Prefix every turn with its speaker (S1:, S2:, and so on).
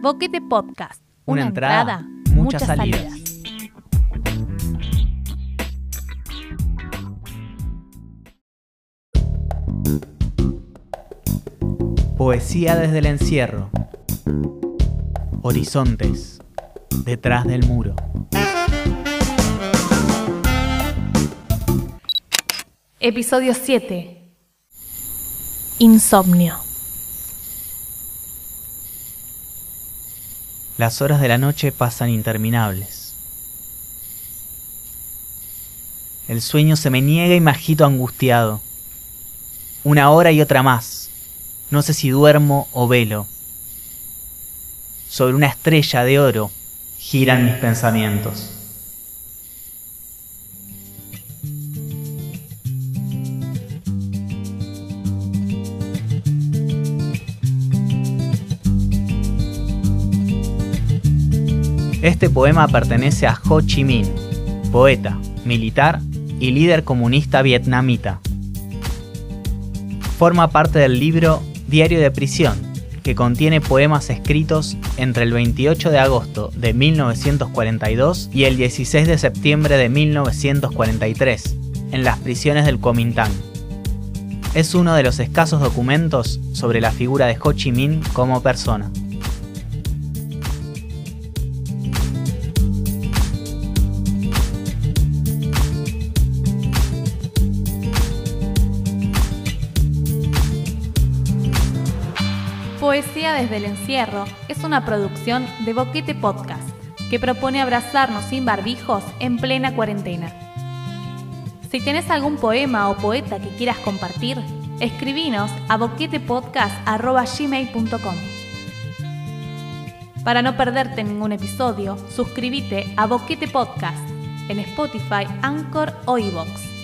S1: Boquete Podcast.
S2: Una entrada, muchas salidas. Poesía desde el encierro. Horizontes. Detrás del muro.
S1: Episodio 7. Insomnio.
S2: Las horas de la noche pasan interminables. El sueño se me niega y me agito angustiado. Una hora y otra más. No sé si duermo o velo. Sobre una estrella de oro giran mis pensamientos. Este poema pertenece a Ho Chi Minh, poeta, militar y líder comunista vietnamita. Forma parte del libro Diario de Prisión, que contiene poemas escritos entre el 28 de agosto de 1942 y el 16 de septiembre de 1943, en las prisiones del Kuomintang. Es uno de los escasos documentos sobre la figura de Ho Chi Minh como persona.
S1: Poesía desde el encierro es una producción de Boquete Podcast que propone abrazarnos sin barbijos en plena cuarentena. Si tenés algún poema o poeta que quieras compartir, escribinos a boquetepodcast.gmail.com Para no perderte ningún episodio, suscríbete a Boquete Podcast en Spotify, Anchor o iVoox.